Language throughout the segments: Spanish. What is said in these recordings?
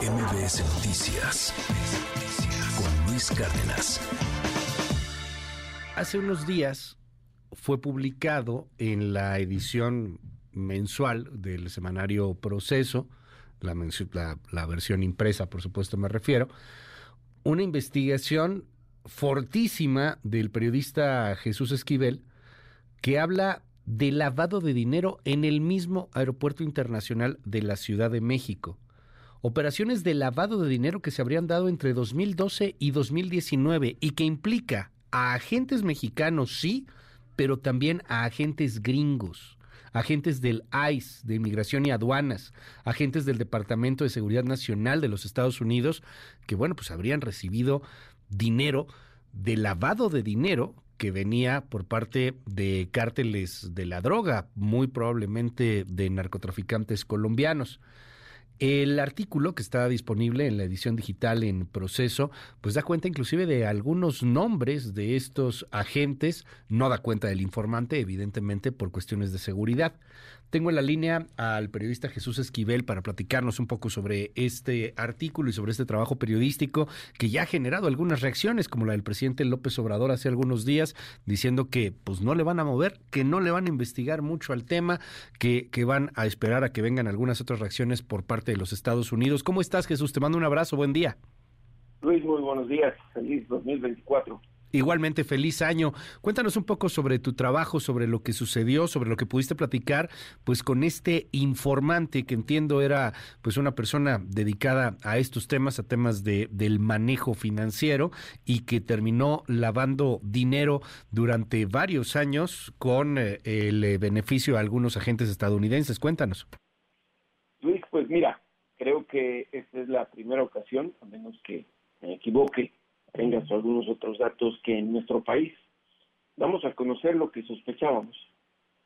MBS Noticias con Luis Cárdenas. Hace unos días fue publicado en la edición mensual del semanario Proceso, la, la, versión impresa, por supuesto me refiero, una investigación fortísima del periodista Jesús Esquivel que habla de lavado de dinero en el mismo aeropuerto internacional de la Ciudad de México. Operaciones de lavado de dinero que se habrían dado entre 2012 y 2019 y que implica a agentes mexicanos, sí, pero también a agentes gringos, agentes del ICE, de Inmigración y Aduanas, agentes del Departamento de Seguridad Nacional de los Estados Unidos, que bueno, pues habrían recibido dinero de lavado de dinero que venía por parte de cárteles de la droga, muy probablemente de narcotraficantes colombianos. El artículo que está disponible en la edición digital en proceso, pues da cuenta inclusive de algunos nombres de estos agentes, no da cuenta del informante, evidentemente por cuestiones de seguridad. Tengo en la línea al periodista Jesús Esquivel para platicarnos un poco sobre este artículo y sobre este trabajo periodístico que ya ha generado algunas reacciones, como la del presidente López Obrador hace algunos días, diciendo que pues no le van a mover, que no le van a investigar mucho al tema, que, que van a esperar a que vengan algunas otras reacciones por parte de los Estados Unidos. ¿Cómo estás, Jesús? Te mando un abrazo, buen día. Luis, muy buenos días, feliz 2024. Igualmente, feliz año. Cuéntanos un poco sobre tu trabajo, sobre lo que sucedió, sobre lo que pudiste platicar, pues con este informante que entiendo era pues una persona dedicada a estos temas, a temas de, del manejo financiero y que terminó lavando dinero durante varios años con eh, el eh, beneficio a algunos agentes estadounidenses. Cuéntanos. Luis, pues mira, creo que esta es la primera ocasión, a menos que me equivoque, tengas algunos otros datos que en nuestro país. Vamos a conocer lo que sospechábamos,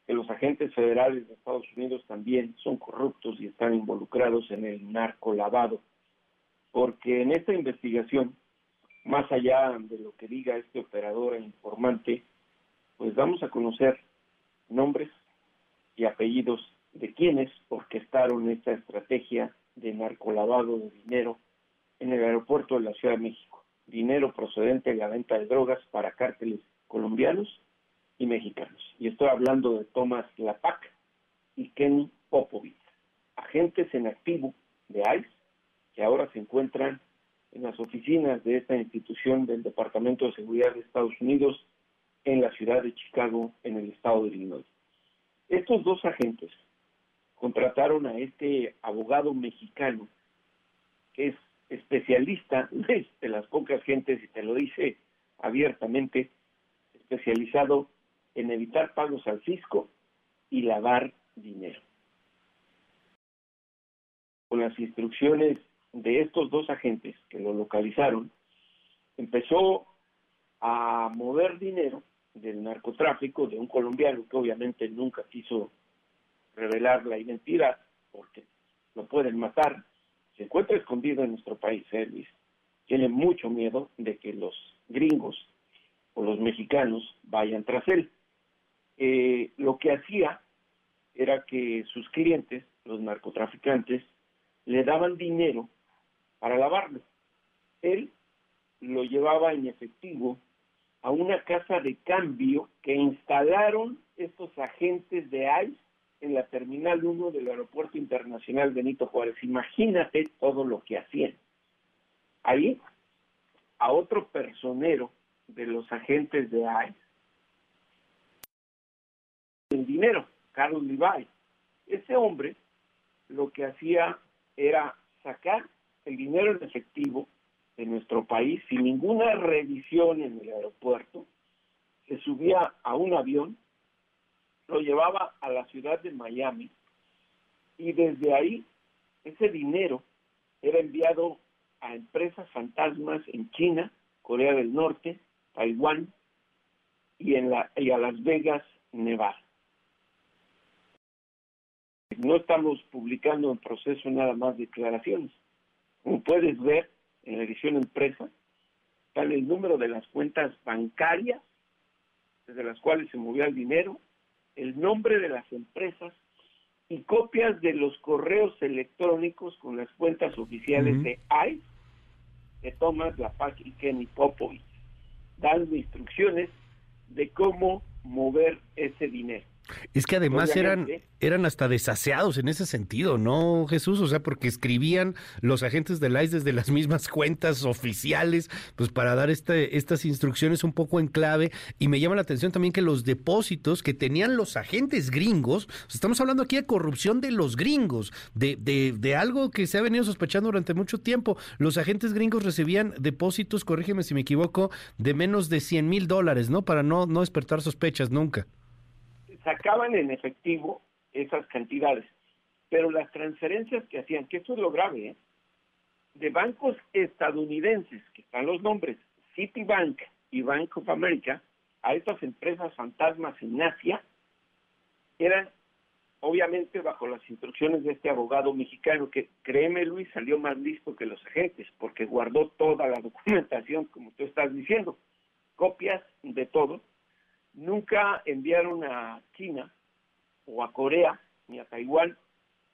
que los agentes federales de Estados Unidos también son corruptos y están involucrados en el narco lavado, porque en esta investigación, más allá de lo que diga este operador e informante, pues vamos a conocer nombres y apellidos de quienes orquestaron esta estrategia de narcolavado de dinero en el aeropuerto de la Ciudad de México dinero procedente de la venta de drogas para cárteles colombianos y mexicanos. Y estoy hablando de Tomás Lapac y Kenny Popovich, agentes en activo de ICE que ahora se encuentran en las oficinas de esta institución del Departamento de Seguridad de Estados Unidos en la ciudad de Chicago, en el estado de Illinois. Estos dos agentes contrataron a este abogado mexicano, que es especialista de las pocas gentes, y te lo dice abiertamente, especializado en evitar pagos al fisco y lavar dinero. Con las instrucciones de estos dos agentes que lo localizaron, empezó a mover dinero del narcotráfico de un colombiano que obviamente nunca quiso revelar la identidad porque lo pueden matar se encuentra escondido en nuestro país. ¿eh, Tiene mucho miedo de que los gringos o los mexicanos vayan tras él. Eh, lo que hacía era que sus clientes, los narcotraficantes, le daban dinero para lavarlo. Él lo llevaba en efectivo a una casa de cambio que instalaron estos agentes de ICE en la Terminal 1 del Aeropuerto Internacional Benito Juárez. Imagínate todo lo que hacían. Ahí, a otro personero de los agentes de ICE, el dinero, Carlos Levi. Ese hombre lo que hacía era sacar el dinero en efectivo de nuestro país sin ninguna revisión en el aeropuerto, se subía a un avión lo llevaba a la ciudad de Miami y desde ahí ese dinero era enviado a empresas fantasmas en China, Corea del Norte, Taiwán y, en la, y a Las Vegas, Nevada. No estamos publicando en proceso nada más declaraciones. Como puedes ver en la edición empresa, está el número de las cuentas bancarias desde las cuales se movía el dinero, el nombre de las empresas y copias de los correos electrónicos con las cuentas oficiales de ICE de Thomas Lapac y Kenny Popovich, dando instrucciones de cómo mover ese dinero. Es que además eran, eran hasta desaseados en ese sentido, ¿no, Jesús? O sea, porque escribían los agentes del ICE desde las mismas cuentas oficiales, pues para dar este, estas instrucciones un poco en clave. Y me llama la atención también que los depósitos que tenían los agentes gringos, estamos hablando aquí de corrupción de los gringos, de, de, de algo que se ha venido sospechando durante mucho tiempo. Los agentes gringos recibían depósitos, corrígeme si me equivoco, de menos de 100 mil dólares, ¿no? Para no, no despertar sospechas nunca sacaban en efectivo esas cantidades, pero las transferencias que hacían, que eso es lo grave, ¿eh? de bancos estadounidenses, que están los nombres Citibank y Bank of America, a estas empresas fantasmas en Asia, eran obviamente bajo las instrucciones de este abogado mexicano que, créeme Luis, salió más listo que los agentes, porque guardó toda la documentación, como tú estás diciendo, copias de todo, nunca enviaron a China o a Corea ni a Taiwán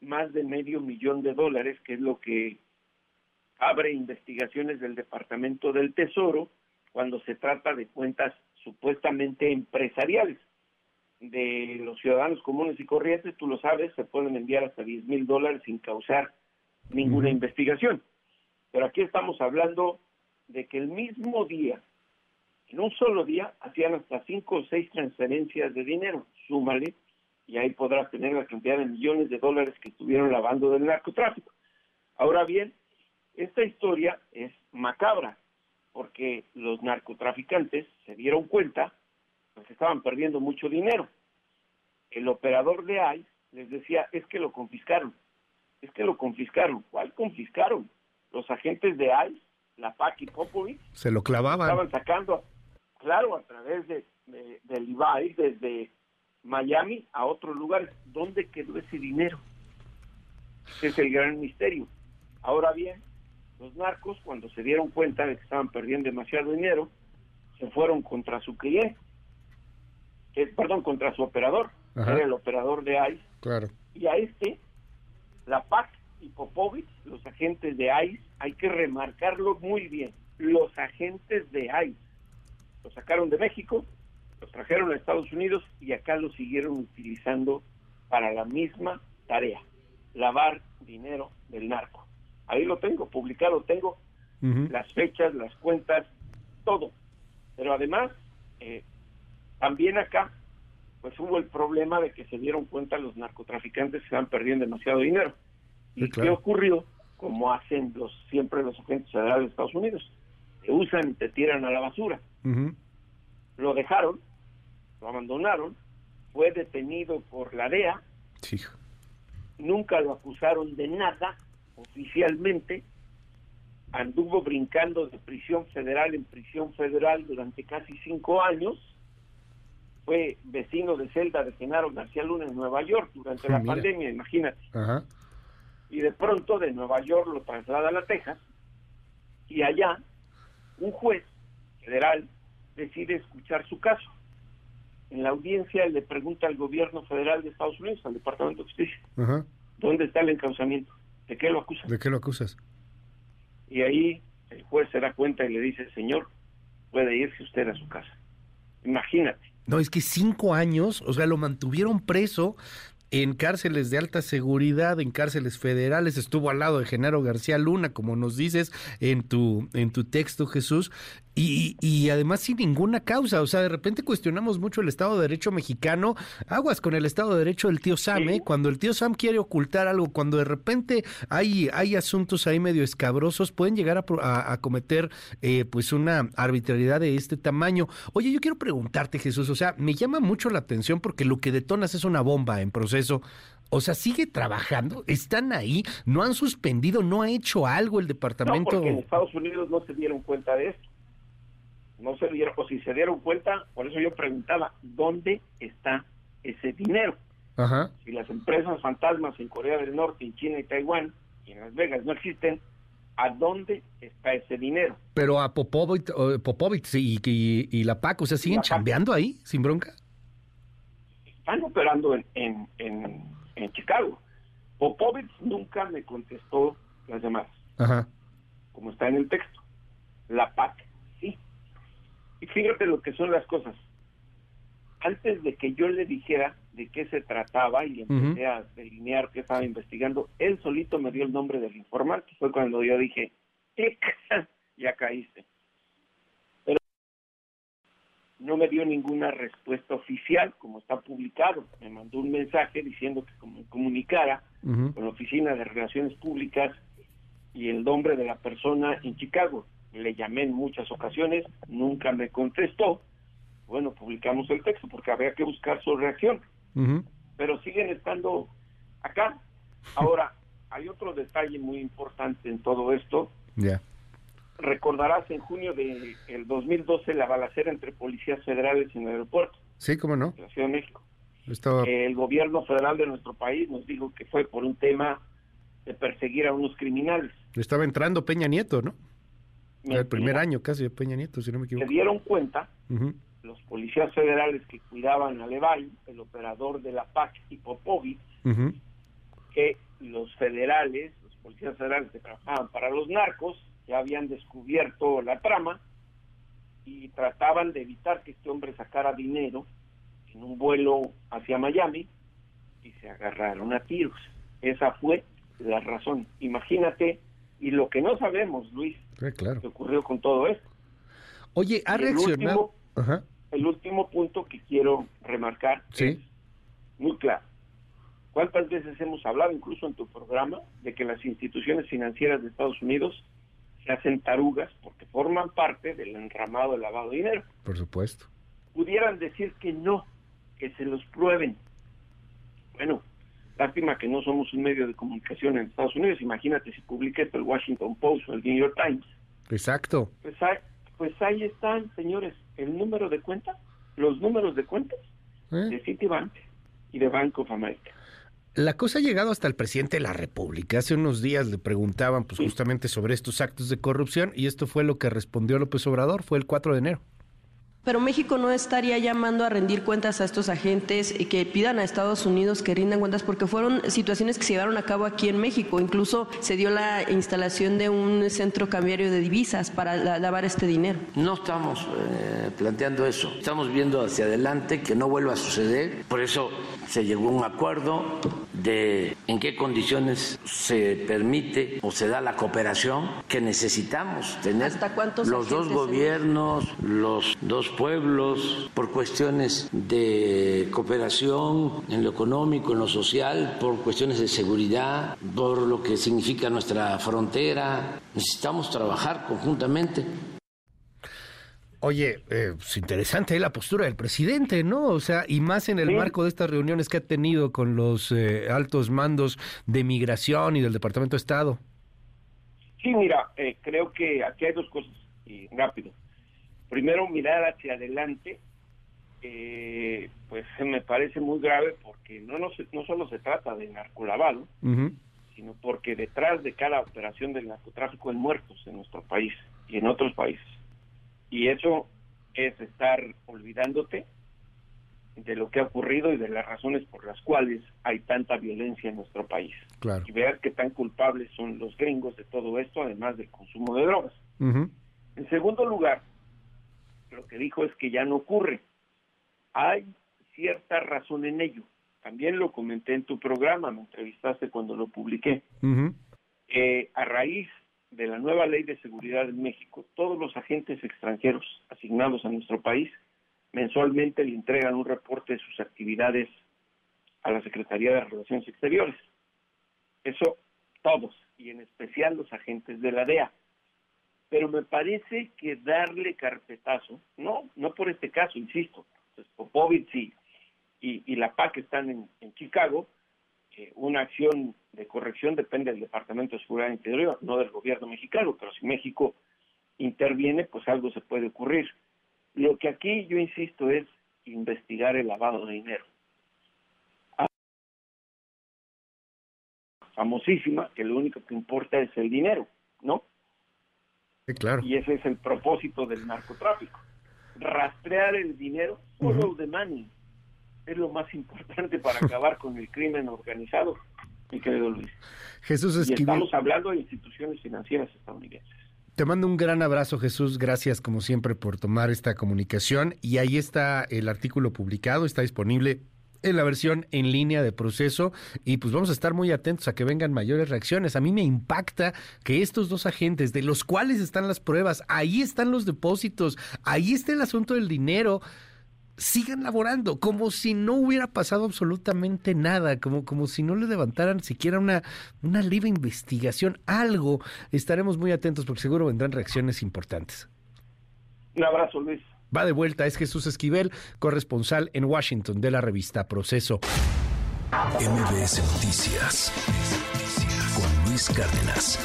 más de medio millón de dólares, que es lo que abre investigaciones del Departamento del Tesoro cuando se trata de cuentas supuestamente empresariales de los ciudadanos comunes y corrientes, tú lo sabes, se pueden enviar hasta 10 mil dólares sin causar ninguna investigación. Pero aquí estamos hablando de que el mismo día en un solo día hacían hasta cinco o seis transferencias de dinero, súmale, y ahí podrás tener la cantidad de millones de dólares que estuvieron lavando del narcotráfico. Ahora bien, esta historia es macabra, porque los narcotraficantes se dieron cuenta que estaban perdiendo mucho dinero. El operador de ICE les decía, es que lo confiscaron, es que lo confiscaron. ¿Cuál confiscaron? Los agentes de ICE, la PAC y Popovich, se lo clavaban. Estaban sacando claro, a través de, del IBAI, desde Miami a otros lugares. ¿Dónde quedó ese dinero? Ese es el gran misterio. Ahora bien, los narcos, cuando se dieron cuenta de que estaban perdiendo demasiado dinero, se fueron contra su cliente, perdón, contra su operador, era el operador de ICE. Claro. Y a este, la PAC y Popovich, los agentes de ICE, hay que remarcarlo muy bien, los agentes de ICE lo sacaron de México, lo trajeron a Estados Unidos y acá lo siguieron utilizando para la misma tarea, lavar dinero del narco. Ahí lo tengo, publicado tengo las fechas, las cuentas, todo. Pero además, eh, también acá, pues hubo el problema de que se dieron cuenta los narcotraficantes que estaban perdiendo demasiado dinero. ¿Y qué ocurrió? Como hacen los siempre los agentes federales de Estados Unidos te usan y te tiran a la basura. Lo dejaron, lo abandonaron, fue detenido por la DEA, nunca lo acusaron de nada oficialmente, anduvo brincando de prisión federal en prisión federal durante casi cinco años, fue vecino de celda de Genaro García Luna en Nueva York durante la pandemia, imagínate. Y de pronto de Nueva York lo traslada a La Texas. Y allá un juez federal decide escuchar su caso. En la audiencia le pregunta al gobierno federal de Estados Unidos, al Departamento de Justicia, ¿dónde está el encauzamiento? ¿De qué lo acusas? ¿De qué lo acusas? Y ahí el juez se da cuenta y le dice, señor, puede irse usted a su casa. Imagínate. No, es que cinco años, o sea, lo mantuvieron preso en cárceles de alta seguridad, en cárceles federales, estuvo al lado de Genaro García Luna, como nos dices en tu, en tu texto, Jesús, y, y, además sin ninguna causa. O sea, de repente cuestionamos mucho el Estado de Derecho mexicano. Aguas con el Estado de Derecho del tío Sam, ¿eh? Cuando el tío Sam quiere ocultar algo, cuando de repente hay, hay asuntos ahí medio escabrosos, pueden llegar a, a, cometer eh, pues una arbitrariedad de este tamaño. Oye, yo quiero preguntarte, Jesús, o sea, me llama mucho la atención porque lo que detonas es una bomba en proceso. O sea, sigue trabajando, están ahí, no han suspendido, no ha hecho algo el departamento. No, porque en Estados Unidos no se dieron cuenta de esto no se dieron, o si se dieron cuenta, por eso yo preguntaba, ¿dónde está ese dinero? Si las empresas fantasmas en Corea del Norte, en China y Taiwán, y en Las Vegas no existen, ¿a dónde está ese dinero? Pero a Popovich, y, y, la PAC, o sea, ¿siguen chambeando ahí, sin bronca? Están operando en, en, en Chicago. Popovich nunca me contestó las llamadas, Ajá. como está en el texto. La PAC, sí. Y fíjate lo que son las cosas. Antes de que yo le dijera de qué se trataba y empecé a delinear qué estaba investigando, él solito me dio el nombre del informante. Fue cuando yo dije, ¡clic! ya caíste. No me dio ninguna respuesta oficial, como está publicado. Me mandó un mensaje diciendo que me comunicara con la Oficina de Relaciones Públicas y el nombre de la persona en Chicago. Le llamé en muchas ocasiones, nunca me contestó. Bueno, publicamos el texto porque había que buscar su reacción, pero siguen estando acá. Ahora, hay otro detalle muy importante en todo esto. Ya. Recordarás en junio del el 2012 la balacera entre policías federales en el aeropuerto Sí, cómo no. de la Ciudad de México. Estaba... El gobierno federal de nuestro país nos dijo que fue por un tema de perseguir a unos criminales. Estaba entrando Peña Nieto, ¿no? Era el primer año casi de Peña Nieto, si no me Se equivoco. dieron cuenta los policías federales que cuidaban a Levay, el operador de la PAC y Popovich, Ujú. que los federales, los policías federales que trabajaban para los narcos, ya habían descubierto la trama y trataban de evitar que este hombre sacara dinero en un vuelo hacia Miami y se agarraron a tiros. Esa fue la razón. Imagínate, y lo que no sabemos, Luis, Sí, claro. que ocurrió con todo esto. Oye, ¿ha el reaccionado? Ajá. El último punto que quiero remarcar Sí. es muy claro. ¿Cuántas veces hemos hablado, incluso en tu programa, de que las instituciones financieras de Estados Unidos se hacen tarugas porque forman parte del enramado de lavado de dinero? Por supuesto. Pudieran decir que no, que se los prueben. Bueno, lástima que no somos un medio de comunicación en Estados Unidos. Imagínate si publica esto el Washington Post o el New York Times. Exacto. Pues ahí, pues ahí están, señores, el número de cuentas, los números de cuentas ¿Eh? de Citibank y de Bank of America. La cosa ha llegado hasta el presidente de la República. Hace unos días le preguntaban pues justamente sobre estos actos de corrupción y esto fue lo que respondió López Obrador, fue el 4 de enero. Pero México no estaría llamando a rendir cuentas a estos agentes y que pidan a Estados Unidos que rindan cuentas porque fueron situaciones que se llevaron a cabo aquí en México. Incluso se dio la instalación de un centro cambiario de divisas para la- lavar este dinero. No estamos eh, planteando eso. Estamos viendo hacia adelante que no vuelva a suceder. Por eso se llegó a un acuerdo de en qué condiciones se permite o se da la cooperación que necesitamos tener ¿Hasta cuántos los dos gobiernos, los dos pueblos, por cuestiones de cooperación en lo económico, en lo social, por cuestiones de seguridad, por lo que significa nuestra frontera. Necesitamos trabajar conjuntamente. Oye, eh, pues interesante la postura del presidente, ¿no? O sea, y más en el Sí. marco de estas reuniones que ha tenido con los eh, altos mandos de migración y del Departamento de Estado. Sí, mira, eh, creo que aquí hay dos cosas, y rápido. Primero, mirar hacia adelante, eh, pues me parece muy grave porque no, no, no solo se trata de narcolavado, Ujú. sino porque detrás de cada operación del narcotráfico hay muertos en nuestro país y en otros países. Y eso es estar olvidándote de lo que ha ocurrido y de las razones por las cuales hay tanta violencia en nuestro país. Claro. Y ver qué tan culpables son los gringos de todo esto, además del consumo de drogas. En segundo lugar, lo que dijo es que ya no ocurre. Hay cierta razón en ello. También lo comenté en tu programa, me entrevistaste cuando lo publiqué. Eh, a raíz de la nueva ley de seguridad en México, todos los agentes extranjeros asignados a nuestro país mensualmente le entregan un reporte de sus actividades a la Secretaría de Relaciones Exteriores. Eso todos, y en especial los agentes de la DEA. Pero me parece que darle carpetazo, no, no por este caso, insisto, pues Popovich y, y, y la PAC están en, Chicago, eh, una acción de corrección depende del Departamento de Seguridad Interior, no del gobierno mexicano, pero si México interviene, pues algo se puede ocurrir. Lo que aquí yo insisto es investigar el lavado de dinero. Ah, Famosísima, que lo único que importa es el dinero, ¿no? Sí, claro. Y ese es el propósito del narcotráfico. Rastrear el dinero, follow Ujú. the money. es lo más importante para acabar con el crimen organizado, mi querido Luis. Jesús Esquivel. Y estamos hablando de instituciones financieras estadounidenses. Te mando un gran abrazo, Jesús. Gracias, como siempre, por tomar esta comunicación. Y ahí está el artículo publicado, está disponible en la versión en línea de proceso y pues vamos a estar muy atentos a que vengan mayores reacciones. A mí me impacta que estos dos agentes, de los cuales están las pruebas, ahí están los depósitos, ahí está el asunto del dinero, sigan laborando como si no hubiera pasado absolutamente nada, como, como si no le levantaran siquiera una, una libre investigación, algo. Estaremos muy atentos porque seguro vendrán reacciones importantes. Un abrazo, Luis. Va de vuelta, es Jesús Esquivel, corresponsal en Washington de la revista Proceso. MBS Noticias con Luis Cárdenas.